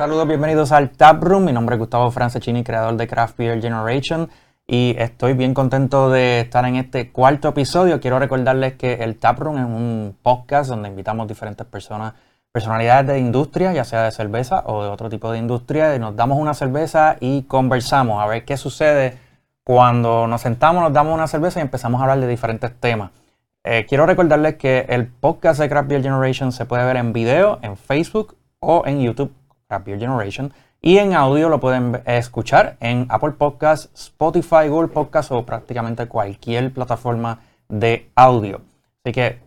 Saludos, bienvenidos al Tap Room. Mi nombre es Gustavo Francescini, creador de Craft Beer Generation. Y estoy bien contento de estar en este cuarto episodio. Quiero recordarles que el Tap Room es un podcast donde invitamos diferentes personas, personalidades de industria, ya sea de cerveza o de otro tipo de industria, y nos damos una cerveza y conversamos a ver qué sucede cuando nos sentamos, nos damos una cerveza y empezamos a hablar de diferentes temas. Eh, quiero recordarles que el podcast de Craft Beer Generation se puede ver en video, en Facebook o en YouTube, Craft Beer Generation. Y en audio lo pueden escuchar en Apple Podcasts, Spotify, Google Podcasts o prácticamente cualquier plataforma de audio. Así que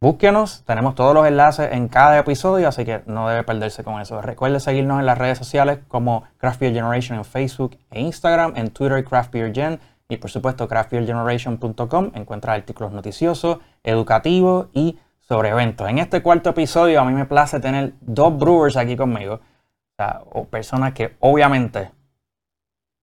búsquenos, tenemos todos los enlaces en cada episodio, así que no debe perderse con eso. Recuerde seguirnos en las redes sociales como Craft Beer Generation en Facebook e Instagram, en Twitter Craft Beer Gen y por supuesto craftbeergeneration.com. Encuentra artículos noticiosos, educativos y sobre eventos. En este cuarto episodio a mí me place tener dos brewers aquí conmigo o, personas que obviamente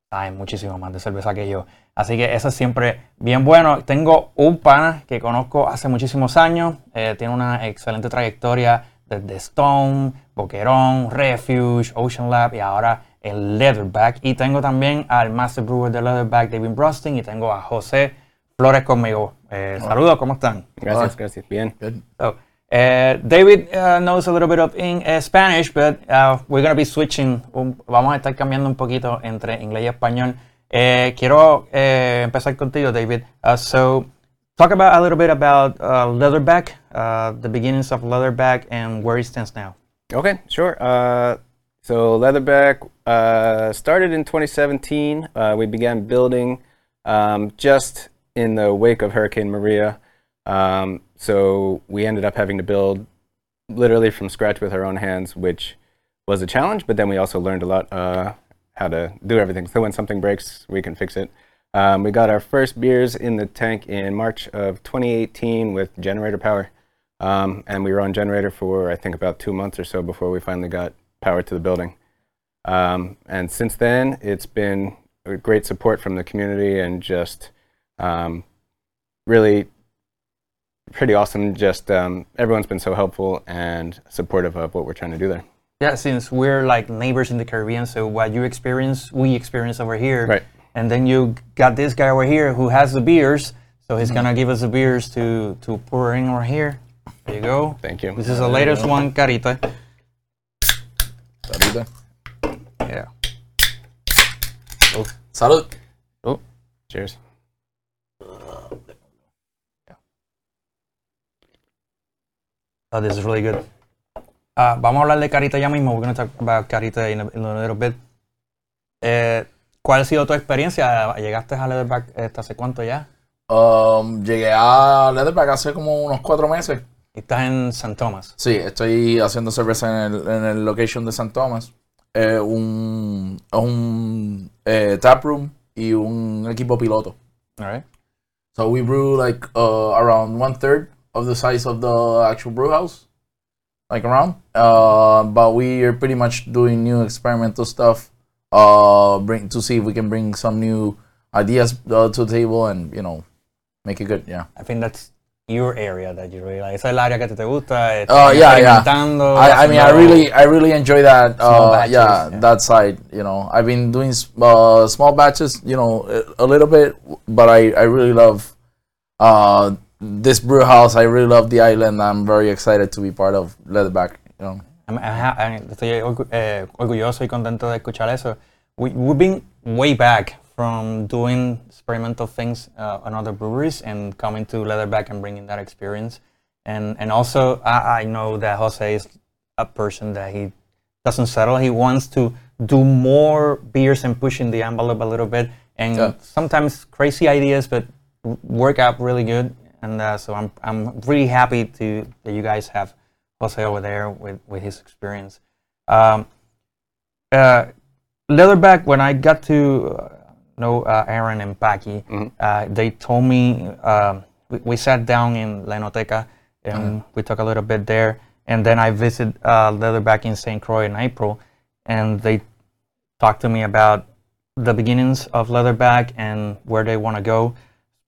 saben muchísimo más de cerveza que yo. Así que eso es siempre bien bueno. Tengo un pana que conozco hace muchísimos años. Eh, tiene una excelente trayectoria desde Stone, Boquerón, Refuge, Ocean Lab y ahora el Leatherback. Y tengo también al Master Brewer de Leatherback, David Brosting, y tengo a José Flores conmigo. Eh, saludos, ¿cómo están? Gracias, gracias. Bien. Uh, David uh, knows a little bit of in, uh, Spanish, but uh, we're going to be switching. Um, vamos a estar cambiando un poquito entre inglés y español. Eh, quiero empezar contigo, David. Uh, so, talk about a little bit about Leatherback, the beginnings of Leatherback, and where it stands now. Okay, sure. so, Leatherback started in 2017. we began building um, just in the wake of Hurricane Maria. Um, so we ended up having to build literally from scratch with our own hands, which was a challenge. But then we also learned a lot uh, how to do everything. So when something breaks, we can fix it. Um, we got our first beers in the tank in March of 2018 with generator power. Um, and we were on generator for I think about two months or so before we finally got power to the building. Um, and since then, it's been great support from the community and just um, really pretty awesome. Just um, everyone's been so helpful and supportive of what we're trying to do there. Yeah, since we're like neighbors in the Caribbean, so what you experience, we experience over here. Right. And then you got this guy over here who has the beers, so he's mm-hmm. gonna give us the beers to to pour in over here. There you go. Thank you. This is the latest one, Carite. Carite. Yeah. Oh, salud. Oh, cheers. Oh, this is really good. Uh, vamos a hablar de Carita ya mismo. We're going to talk about Carita in a, in a little bit. Eh, ¿Cuál ha sido tu experiencia? ¿Llegaste a Leatherback este, hace cuánto ya? Um, llegué a Leatherback hace como unos cuatro meses. ¿Estás en San Tomás? Sí, estoy haciendo cerveza en el, en el location de San Tomás. Eh, un un eh, tap room y un equipo piloto. All So we brew like uh, around one third of the size of the actual brew house, like around. Uh, but we are pretty much doing new experimental stuff. Uh, bring to see if we can bring some new ideas uh, to the table and you know make it good. Yeah. I think that's your area that you really like. Esa es el área que te gusta. Oh uh, yeah, yeah. I, I mean, I really, I really enjoy that. Uh, batches, yeah, yeah, that side. You know, I've been doing uh, small batches. You know, a, a little bit, but I, I really love uh, this brew house. I really love the island. I'm very excited to be part of Leatherback. You know. I'm, I'm, estoy eh, orgulloso y contento de escuchar eso. We, we've been way back from doing experimental things uh, on other breweries and coming to Leatherback and bringing that experience. And and also, I, I know that Jose is a person that he doesn't settle. He wants to do more beers and pushing the envelope a little bit. And yeah. sometimes crazy ideas, but work out really good and uh, so I'm I'm really happy to that you guys have Jose over there with with his experience. Um, uh, Leatherback, when I got to uh, know uh, Aaron and Paki, mm-hmm. Uh, they told me um, we, we, sat down in Lenoteca and mm-hmm. we talked a little bit there, and then I visited uh, Leatherback in St. Croix in April, and they talked to me about the beginnings of Leatherback and where they want to go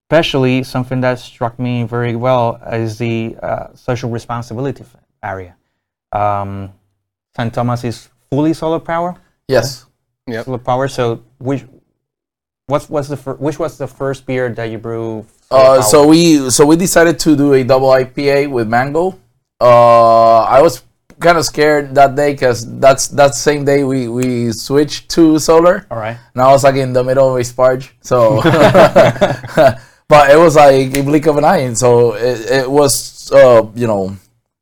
especially something that struck me very well is the uh, social responsibility area. Um, St. Thomas is fully solar power. Yes. Yeah. Solar power. So which what was the fir- which was the first beer that you brew? Uh, so we so we decided to do a double IPA with mango. Uh, I was kind of scared that day because that's that same day we we switched to solar. All right. And I was like in the middle of a sparge, so. but it was like a blink of an eye, and so it, it was uh, you know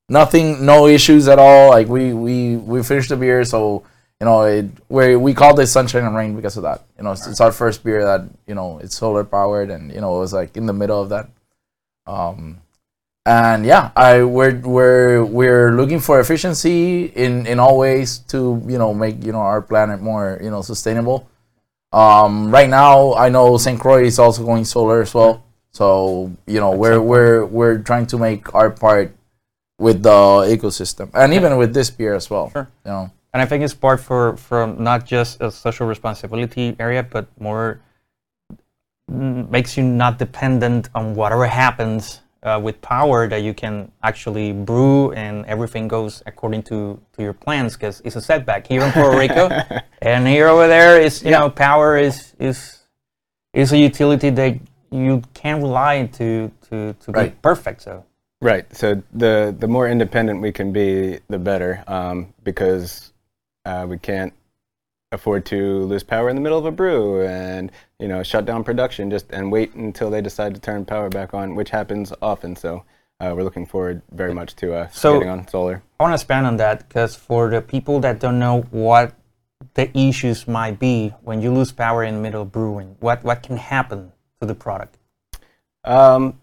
nothing, no issues at all. Like we we we finished the beer, so you know it we we called it sunshine and rain because of that. You know, it's, it's our first beer that you know it's solar powered, and you know it was like in the middle of that. Um, and yeah, I we're we're we're looking for efficiency in in all ways to you know make you know our planet more you know sustainable. Um, right now, I know St. Croix is also going solar as well. So you know we're we're we're trying to make our part with the ecosystem, and even with this beer as well. Sure. You know. And I think it's part for from not just a social responsibility area, but more makes you not dependent on whatever happens uh, with power that you can actually brew and everything goes according to, to your plans because it's a setback here in Puerto Rico and here over there is you yeah. know power is is is a utility that you can't rely to to to right. be perfect so right so the the more independent we can be the better um, because uh, we can't afford to lose power in the middle of a brew and you know shut down production just and wait until they decide to turn power back on, which happens often. So uh, we're looking forward very much to uh, so getting on solar. I want to expand on that because for the people that don't know what the issues might be when you lose power in the middle of brewing, what what can happen to the product? Um,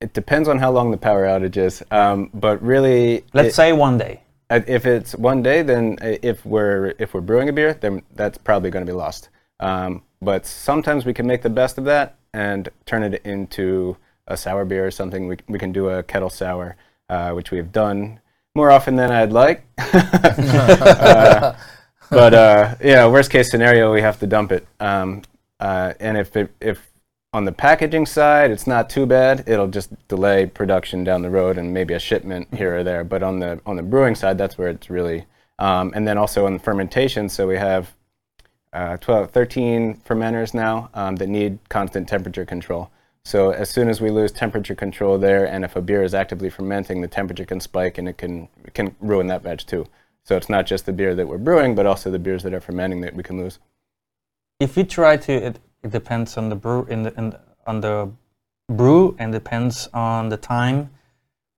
it depends on how long the power outage is, um, but really, let's it, say one day. If it's one day, then uh, if we're if we're brewing a beer, then that's probably going to be lost. Um, but sometimes we can make the best of that and turn it into a sour beer or something. We we can do a kettle sour, uh, which we've done more often than I'd like. uh, but uh, yeah, worst case scenario, we have to dump it. Um, uh, and if it, if on the packaging side, it's not too bad. It'll just delay production down the road and maybe a shipment here or there. But on the on the brewing side, that's where it's really. Um, and then also on the fermentation, so we have uh, 12, 13 fermenters now um, that need constant temperature control. So as soon as we lose temperature control there, and if a beer is actively fermenting, the temperature can spike and it can can ruin that batch too. So it's not just the beer that we're brewing, but also the beers that are fermenting that we can lose. If you try to it depends on the brew in the, in the, on the brew and depends on the time,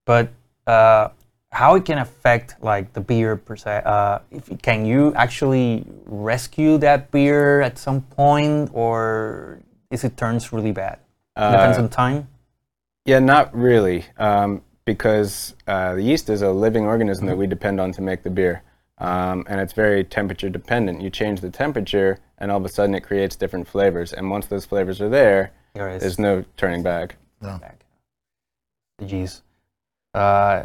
but uh, how it can affect like the beer per se. Uh, if, can you actually rescue that beer at some point, or is it turns really bad? Uh, depends on time. Yeah, not really, um, because uh, the yeast is a living organism mm-hmm. that we depend on to make the beer. Um, and it's very temperature dependent. You change the temperature, and all of a sudden it creates different flavors. And once those flavors are there, there there's no turning back. No. Jeez. Uh,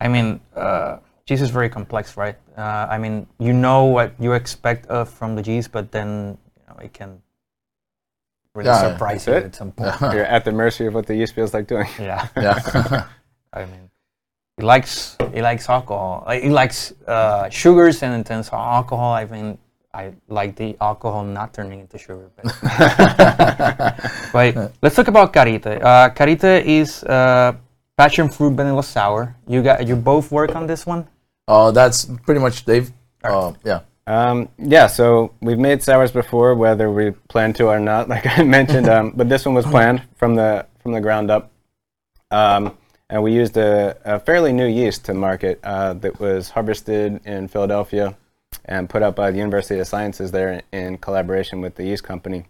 I mean, uh, cheese is very complex, right? Uh, I mean, you know what you expect of from the cheese, but then you know, it can really yeah, surprise you at some point. You're at the mercy of what the yeast feels like doing. Yeah. Yeah. I mean, he likes he likes alcohol. He likes uh, sugars and intense alcohol. I mean, I like the alcohol not turning into sugar. But, but let's talk about Carite. Uh, Carite is uh, passion fruit vanilla sour. You got you both work on this one. Oh, that's pretty much Dave. Uh, yeah. Um, yeah, so we've made sours before, whether we plan to or not, like I mentioned. Um, but this one was planned from the from the ground up. Um, and we used a, a, fairly new yeast to market uh, that was harvested in Philadelphia and put up by the University of Sciences there in collaboration with the yeast company.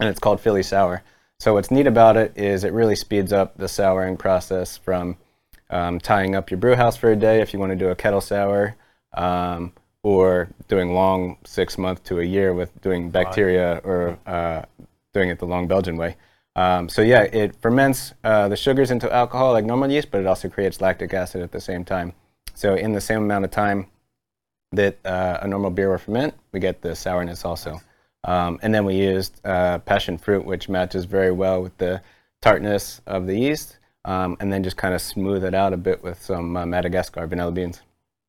And it's called Philly Sour. So what's neat about it is it really speeds up the souring process from um, tying up your brew house for a day if you want to do a kettle sour, um, or doing long six month to a year with doing bacteria or uh, doing it the long Belgian way. Um, so yeah, it ferments uh, the sugars into alcohol like normal yeast, but it also creates lactic acid at the same time. So in the same amount of time that uh, a normal beer will ferment, we get the sourness also. Um, and then we used uh, passion fruit, which matches very well with the tartness of the yeast, um, and then just kind of smooth it out a bit with some uh, Madagascar vanilla beans.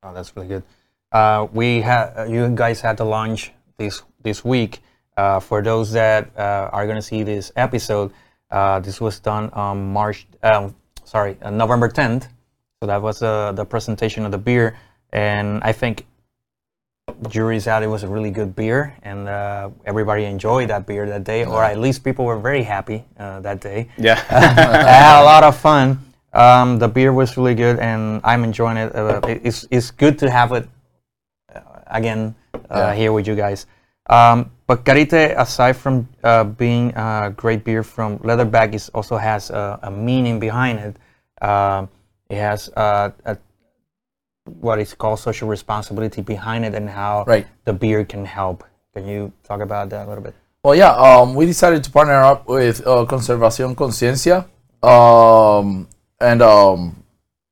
Oh, that's really good. uh, we had you guys had to launch this this week. Uh, for those that uh, are going to see this episode, uh, this was done on March, um, sorry, uh, November 10th. So that was uh, the presentation of the beer, and I think jury said it was a really good beer, and uh, everybody enjoyed that beer that day, or at least people were very happy that day. Yeah, I had a lot of fun. Um, the beer was really good, and I'm enjoying it. it's it's good to have it again yeah. here with you guys. Um, but Carite, aside from uh, being a great beer from Leatherback, it also has a, a meaning behind it. Uh, it has uh, a, what is called social responsibility behind it and how right. the beer can help. Can you talk about that a little bit? Well, yeah, um, we decided to partner up with uh, Conservación Conciencia. Um, and um,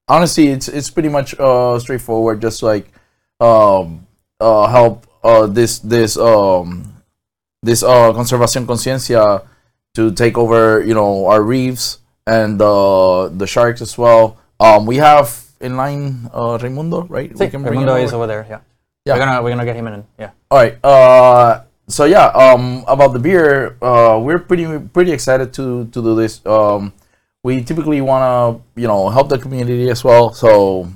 honestly, it's, it's pretty much uh, straightforward, just like um, uh, help uh, this this um, this uh, Conservación Conciencia to take over, you know, our reefs and uh, the sharks as well. Um, we have in line uh, Raimundo, right? Sí, Raimundo is over there. Yeah. Yeah. We're gonna we're gonna get him in. Yeah. All right. Uh, so yeah, um, about the beer, uh, we're pretty pretty excited to to do this. Um, we typically wanna you know help the community as well. So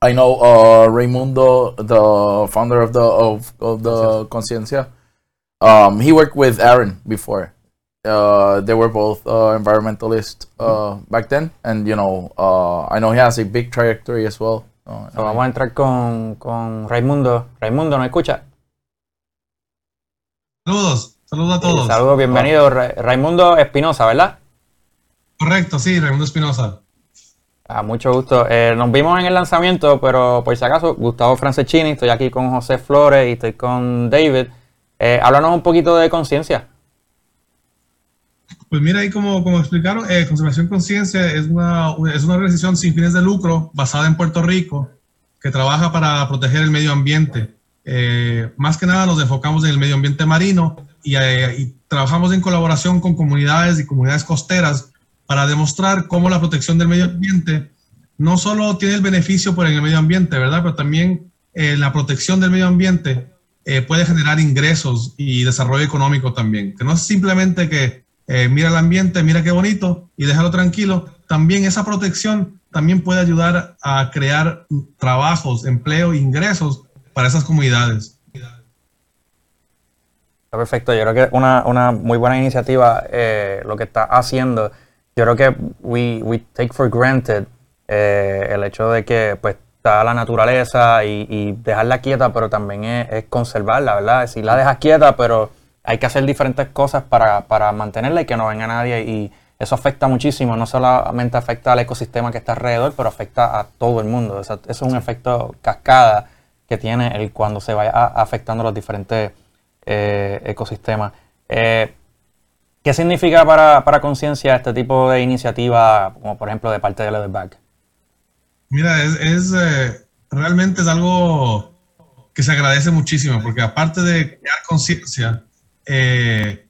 I know uh, Raimundo, the founder of the of, of the Conciencia. Um, he worked with Aaron before. Uh, they were both uh, environmentalists uh, back then, and you know, uh, I know he has a big trajectory as well. Uh, so vamos a entrar con, con Raimundo. Raimundo, ¿no escucha? Saludos, saludos a todos. saludos, bienvenido. Raimundo Espinosa, ¿verdad? Correcto, sí, Raimundo Espinosa. A mucho gusto. Eh, nos vimos en el lanzamiento, pero por si acaso, Gustavo Franceschini, estoy aquí con José Flores y estoy con David. Eh, háblanos un poquito de conciencia. Pues mira, ahí como, como explicaron, eh, Conservación Conciencia es una, es una organización sin fines de lucro basada en Puerto Rico que trabaja para proteger el medio ambiente. Eh, más que nada nos enfocamos en el medio ambiente marino y, y trabajamos en colaboración con comunidades y comunidades costeras para demostrar cómo la protección del medio ambiente no solo tiene el beneficio por el medio ambiente, ¿verdad? Pero también eh, la protección del medio ambiente eh, puede generar ingresos y desarrollo económico también. Que no es simplemente que eh, mira el ambiente, mira qué bonito y déjalo tranquilo. También esa protección también puede ayudar a crear trabajos, empleo ingresos para esas comunidades. Perfecto, yo creo que una, una muy buena iniciativa lo que está haciendo yo creo que we, we take for granted eh, el hecho de que pues está la naturaleza y, dejarla quieta, pero también es, conservarla, ¿verdad? Si la dejas quieta, pero hay que hacer diferentes cosas para, mantenerla y que no venga nadie y eso afecta muchísimo, no solamente afecta al ecosistema que está alrededor, pero afecta a todo el mundo. Eso, es un efecto cascada que tiene el cuando se vaya afectando los diferentes eh, ecosistemas. Eh, ¿Qué significa para, para Conciencia este tipo de iniciativa, como por ejemplo de parte de Leatherback? Mira, es, eh, realmente es algo que se agradece muchísimo, porque aparte de crear conciencia eh,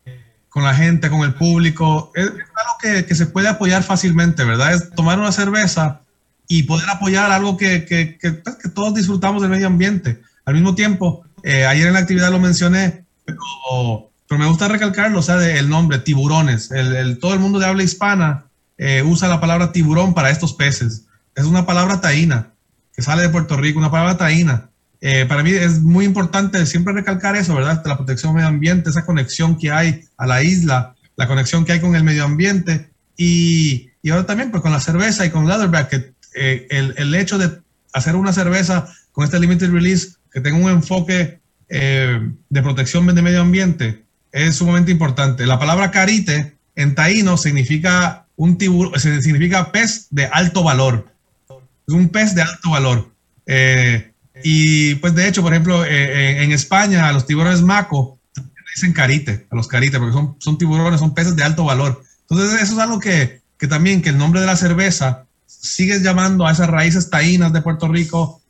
con la gente, con el público, es, algo que, se puede apoyar fácilmente, ¿verdad? Es tomar una cerveza y poder apoyar algo que, que, que pues, todos disfrutamos del medio ambiente. Al mismo tiempo, eh, ayer en la actividad lo mencioné, pero pero me gusta recalcarlo, o sea, el nombre, tiburones. El, todo el mundo de habla hispana eh, usa la palabra tiburón para estos peces. Es una palabra taína, que sale de Puerto Rico, una palabra taína. Eh, para mí es muy importante siempre recalcar eso, ¿verdad? La protección del medio ambiente, esa conexión que hay a la isla, la conexión que hay con el medio ambiente y, y ahora también pues con la cerveza y con Leatherback, que eh, el, el, hecho de hacer una cerveza con este limited release que tenga un enfoque de protección del medio ambiente, es sumamente importante. La palabra carite en taíno significa un tiburón, significa pez de alto valor. Un pez de alto valor. Eh, y pues de hecho, por ejemplo, eh, eh, en España a los tiburones maco dicen carite, a los carite, porque son, son tiburones, son peces de alto valor. Entonces eso es algo que, que también, que el nombre de la cerveza sigue llamando a esas raíces taínas de Puerto Rico.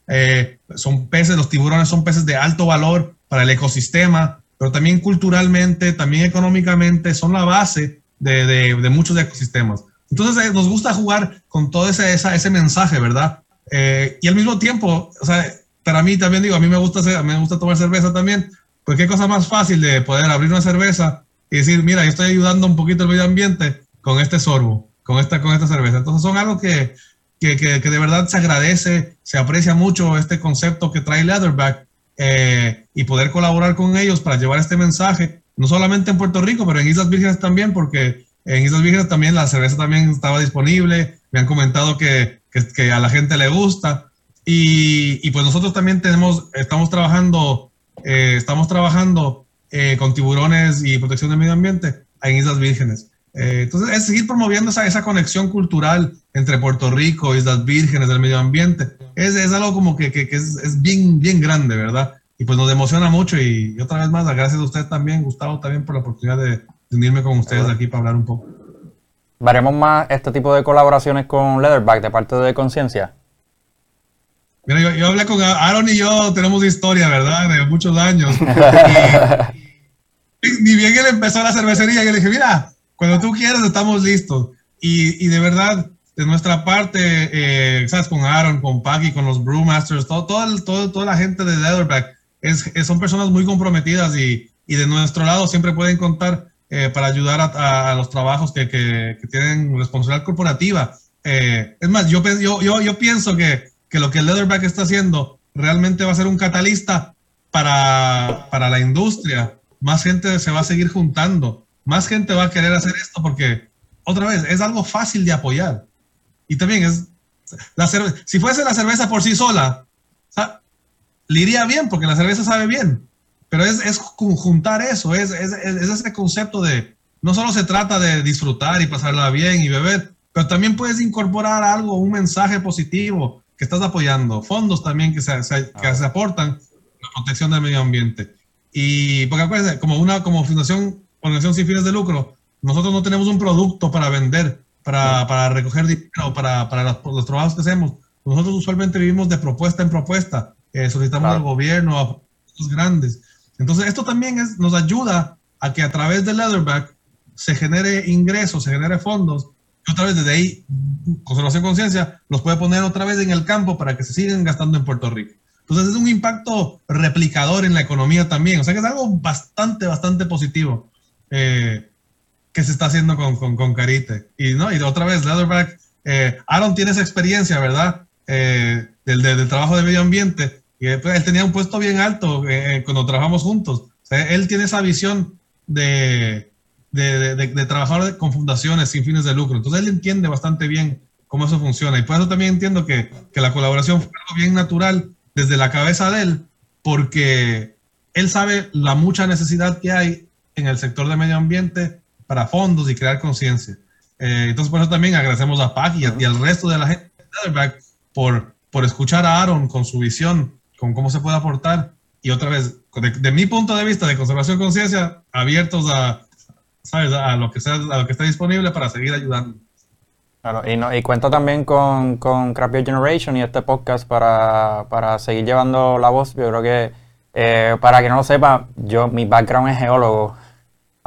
son peces, los tiburones son peces de alto valor para el ecosistema, pero también culturalmente, también económicamente, son la base de, de, muchos ecosistemas. Entonces eh, nos gusta jugar con todo ese, ese mensaje, ¿verdad? Eh, y al mismo tiempo, o sea, pero a mí también digo, a mí me gusta, me gusta tomar cerveza también, pues qué cosa más fácil de poder abrir una cerveza y decir, mira, yo estoy ayudando un poquito al medio ambiente con este sorbo, con esta, con esta cerveza. Entonces son algo que, que, que, de verdad se agradece, se aprecia mucho este concepto que trae Leatherback eh, y poder colaborar con ellos para llevar este mensaje, no solamente en Puerto Rico, pero en Islas Vírgenes también, porque en Islas Vírgenes también la cerveza también estaba disponible, me han comentado que, que a la gente le gusta. Y, y, pues nosotros también tenemos, estamos trabajando, eh, estamos trabajando eh, con tiburones y protección del medio ambiente en Islas Vírgenes. Eh, entonces, es seguir promoviendo esa, esa, conexión cultural entre Puerto Rico, Islas Vírgenes, del medio ambiente. Es, es algo como que, que, es, es, bien, bien grande, ¿verdad? Y pues nos emociona mucho y, otra vez más, gracias a usted también, Gustavo, también por la oportunidad de, unirme con ustedes aquí para hablar un poco. ¿Veremos más este tipo de colaboraciones con Leatherback de parte de Conciencia? Mira, yo, yo, hablé con Aaron y yo, tenemos historia, ¿verdad? De muchos años. ni bien él empezó la cervecería, yo le dije, mira, cuando tú quieras estamos listos. Y, y de verdad, de nuestra parte, eh, ¿sabes? Con Aaron, con Paki, con los Brewmasters, todo, todo, todo, toda la gente de Leatherback, es, son personas muy comprometidas y, y, de nuestro lado siempre pueden contar eh, para ayudar a, a, los trabajos que, que, que, tienen responsabilidad corporativa. Eh, es más, yo, yo, yo, yo pienso que, que lo que Leatherback está haciendo realmente va a ser un catalista para, para la industria. Más gente se va a seguir juntando más gente va a querer hacer esto porque, otra vez, es algo fácil de apoyar. Y también es, la si fuese la cerveza por sí sola, le iría bien porque la cerveza sabe bien. Pero es, es juntar eso, es, es, es, ese concepto de, no solo se trata de disfrutar y pasarla bien y beber, pero también puedes incorporar algo, un mensaje positivo que estás apoyando, fondos también que se, que se aportan a la protección del medio ambiente. Y porque acuérdense, como una como fundación organización sin fines de lucro, nosotros no tenemos un producto para vender, para, para recoger dinero, para, para los, trabajos que hacemos. Nosotros usualmente vivimos de propuesta en propuesta, eh, solicitamos al gobierno, a los grandes. Entonces, esto también es, nos ayuda a que a través de Leatherback se genere ingresos, se genere fondos, y otra vez desde ahí, Conservación Conciencia los puede poner otra vez en el campo para que se sigan gastando en Puerto Rico. Entonces, es un impacto replicador en la economía también, o sea que es algo bastante, bastante positivo. Eh, que se está haciendo con, con, Carite. Y, ¿no? y otra vez, Leatherback, eh, Aaron tiene esa experiencia, ¿verdad? Eh, del, del, trabajo de medio ambiente. Y pues, él tenía un puesto bien alto cuando trabajamos juntos. Él tiene esa visión de, de, de, trabajar con fundaciones sin fines de lucro. Entonces él entiende bastante bien cómo eso funciona. Y por eso también entiendo que, que la colaboración fue algo bien natural desde la cabeza de él, porque él sabe la mucha necesidad que hay en el sector de medio ambiente para fondos y crear conciencia. Eh, entonces, por eso también agradecemos a Pac y, al resto de la gente de por, por escuchar a Aaron con su visión, con cómo se puede aportar. Y otra vez, de, mi punto de vista de conservación conciencia, abiertos a, ¿sabes? a lo que sea, a lo que esté disponible para seguir ayudando. Claro, y, no, y cuento también con, con Crap Generation y este podcast para, para seguir llevando la voz. Yo creo que, eh, para que no lo sepa, yo, mi background es geólogo.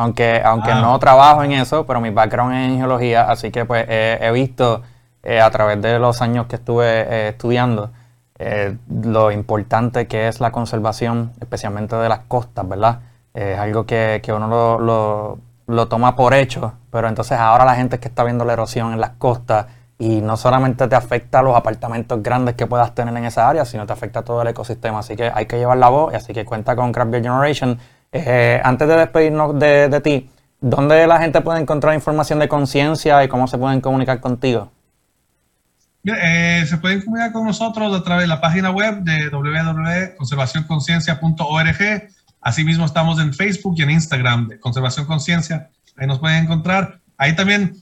Aunque, aunque ah. no trabajo en eso, pero mi background es en geología, así que pues he visto eh, a través de los años que estuve eh, estudiando eh, lo importante que es la conservación, especialmente de las costas, ¿verdad? Es algo que, que uno lo, lo, lo, toma por hecho, pero entonces ahora la gente que está viendo la erosión en las costas y no solamente te afecta a los apartamentos grandes que puedas tener en esa área, sino te afecta a todo el ecosistema. Así que hay que llevar la voz, y así que cuenta con Craft Beer Generation eh, antes de despedirnos de, ti, ¿dónde la gente puede encontrar información de conciencia y cómo se pueden comunicar contigo? Eh, se pueden comunicar con nosotros a través de la página web de www.conservacionconciencia.org. Asimismo estamos en Facebook y en Instagram de Conservación Conciencia. Ahí nos pueden encontrar. Ahí también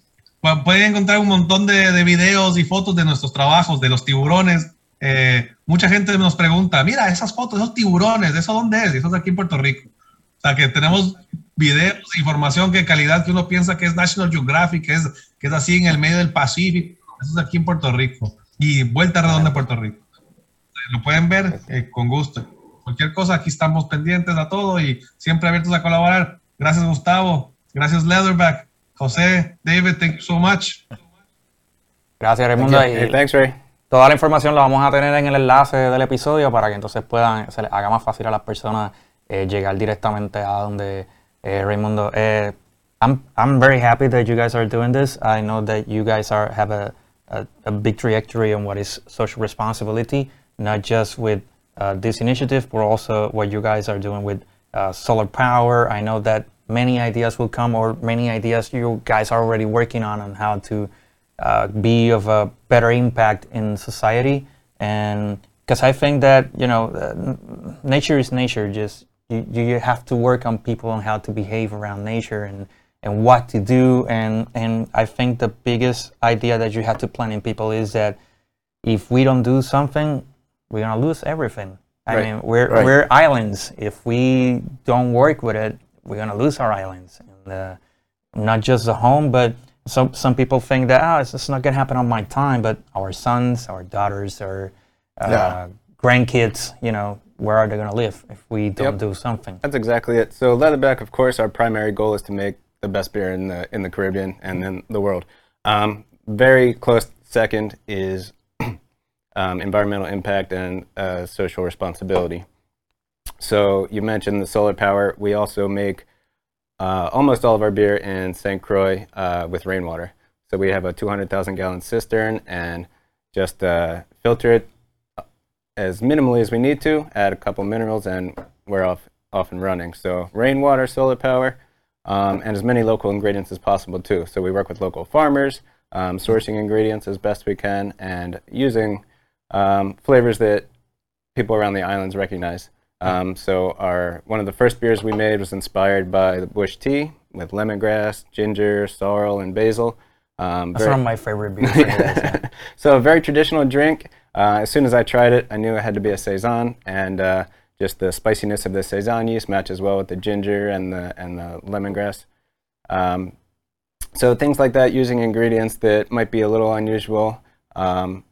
pueden encontrar un montón de, de videos y fotos de nuestros trabajos, de los tiburones. Eh, mucha gente nos pregunta, mira, esas fotos, esos tiburones, ¿eso dónde es? Eso es aquí en Puerto Rico. O sea, que tenemos videos, información que calidad que uno piensa que es National Geographic, que es, que es así en el medio del Pacífico. Eso es aquí en Puerto Rico. Y vuelta redonda Puerto Rico. Lo pueden ver eh, con gusto. Cualquier cosa, aquí estamos pendientes a todo y siempre abiertos a colaborar. Gracias, Gustavo. Gracias, Leatherback. José, David, thank you so much. Gracias, Raimundo. Hey, thanks, Ray. toda la información la vamos a tener en el enlace del episodio para que entonces puedan, se les haga más fácil a las personas eh, llegar directamente a donde eh, Raimundo. Eh, I'm, I'm very happy that you guys are doing this. I know that you guys are have a, a, a big trajectory on what is social responsibility, not just with uh, this initiative, but also what you guys are doing with uh, solar power. I know that many ideas will come, or many ideas you guys are already working on on how to uh, be of a better impact in society. And because I think that you know, uh, nature is nature. Just you, you have to work on people on how to behave around nature and and what to do. And and I think the biggest idea that you have to plant in people is that if we don't do something, we're gonna lose everything. I right. mean, we're right. we're islands. If we don't work with it, we're gonna lose our islands. And, uh, not just the home, but some some people think that oh, it's, it's not gonna happen on my time. But our sons, our daughters, our uh, yeah. grandkids, you know, where are they gonna live if we don't yep. do something? That's exactly it. So Leatherback, of course, our primary goal is to make the best beer in the in the Caribbean and in the world. Um, very close second is um, environmental impact and uh, social responsibility. So you mentioned the solar power. We also make uh, almost all of our beer in St. Croix uh, with rainwater. So we have a 200,000 gallon cistern and just uh, filter it as minimally as we need to, add a couple minerals, and we're off, off and running. So rainwater, solar power, um, and as many local ingredients as possible too. So we work with local farmers, um, sourcing ingredients as best we can, and using um, flavors that people around the islands recognize. Um, so our one of the first beers we made was inspired by the bush tea with lemongrass, ginger, sorrel, and basil. Um, That's one of my favorite beers. so a very traditional drink. Uh, as soon as I tried it, I knew it had to be a saison, and uh, just the spiciness of the saison yeast matches well with the ginger and the and the lemongrass. Um, so things like that, using ingredients that might be a little unusual, um,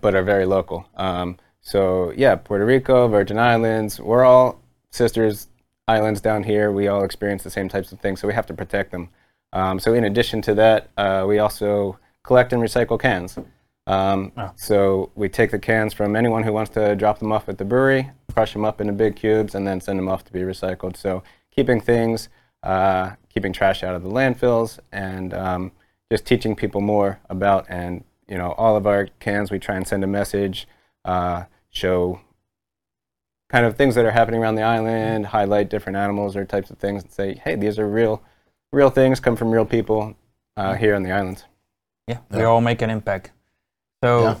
but are very local. Um, so yeah, Puerto Rico, Virgin Islands, we're all sisters islands down here. We all experience the same types of things, so we have to protect them. Um, so in addition to that, uh, we also collect and recycle cans. Um, oh. So we take the cans from anyone who wants to drop them off at the brewery, crush them up into big cubes, and then send them off to be recycled. So keeping things, uh, keeping trash out of the landfills, and um, just teaching people more about and you know all of our cans. We try and send a message, uh, show kind of things that are happening around the island, highlight different animals or types of things, and say, hey, these are real, real things, come from real people uh, here on the islands. Yeah, we all make an impact. So yeah.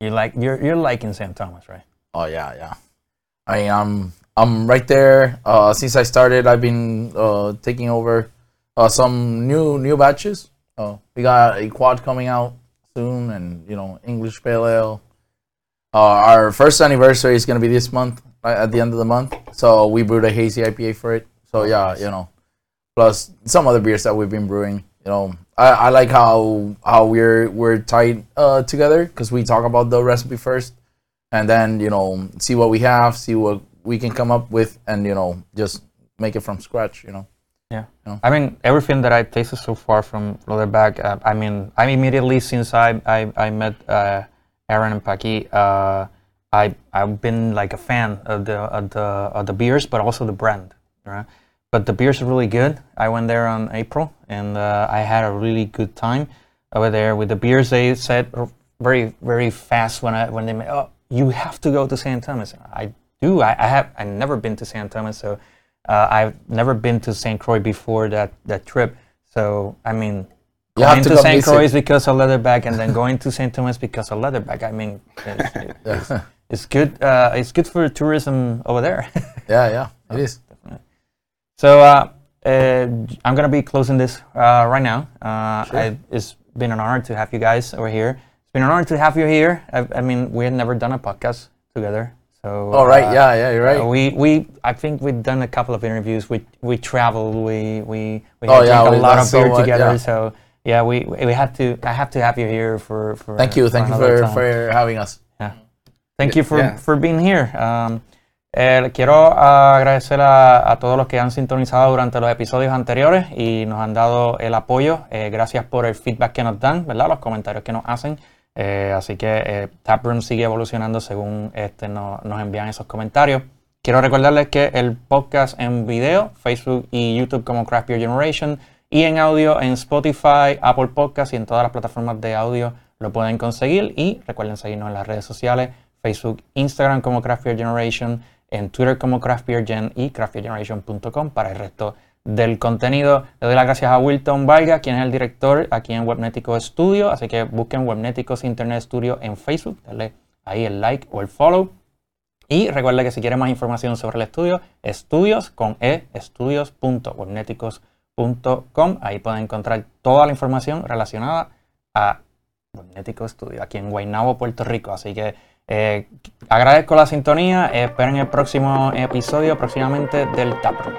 you like you're you're liking St. Thomas, right? Oh yeah, yeah. I am. I'm right there. Uh, since I started, I've been uh, taking over uh, some new new batches. Uh, we got a quad coming out soon, and you know English Pale Ale. Uh, our first anniversary is gonna be this month, at the end of the month. So we brewed a hazy IPA for it. So yeah, you know, plus some other beers that we've been brewing. You know, I, I like how how we're we're tied uh, together because we talk about the recipe first, and then you know see what we have, see what we can come up with, and you know just make it from scratch. You know. Yeah. You know? I mean, everything that I tasted so far from Leatherback, uh, I mean, I immediately since I I, I met uh, Aaron and Paki, uh, I I've been like a fan of the of the of the beers, but also the brand. Right but the beers are really good. I went there on April and uh, I had a really good time over there with the beers. They said very very fast when I when they made, oh you have to go to St. Thomas. I do. I, I have I never been to St. Thomas, so uh, I've never been to St. Croix before that that trip. So I mean, you going to, to St. Croix because of Leatherback, and then going to St. Thomas because of Leatherback. I mean, it's, it's, it's good. Uh, it's good for tourism over there. yeah, yeah, it is. So uh, uh, I'm gonna be closing this uh, right now. Uh, sure. I, it's been an honor to have you guys over here. It's been an honor to have you here. I, I mean, we had never done a podcast together. So, oh right, uh, yeah, yeah, you're right. We we I think we've done a couple of interviews. We we traveled. We we we oh, yeah, a lot of beer so together. Yeah. So yeah, we we have to. I have to have you here for for. Thank you, thank you for for having us. Yeah, thank you for yeah. for being here. Um, Eh, quiero agradecer a, todos los que han sintonizado durante los episodios anteriores y nos han dado el apoyo. Eh, gracias por el feedback que nos dan, ¿verdad? Los comentarios que nos hacen. así que Taproom sigue evolucionando según este nos envían esos comentarios. Quiero recordarles que el podcast en video, Facebook y YouTube como Craft Beer Generation, y en audio en Spotify, Apple Podcasts y en todas las plataformas de audio lo pueden conseguir. Y recuerden seguirnos en las redes sociales, Facebook, Instagram como Craft Beer Generation, en Twitter como Craft y craftbeergeneration.com para el resto del contenido. Le doy las gracias a Wilton Valga, quien es el director aquí en Webnético Studio. Así que busquen Webnéticos Internet Studio en Facebook, denle ahí el like o el follow. Y recuerda que si quieren más información sobre el estudio, estudios con e, estudios.webneticos.com. Ahí pueden encontrar toda la información relacionada a Webnetico Studio, aquí en Guaynabo, Puerto Rico. Así que eh, agradezco la sintonía, esperen el próximo episodio próximamente del Taproom.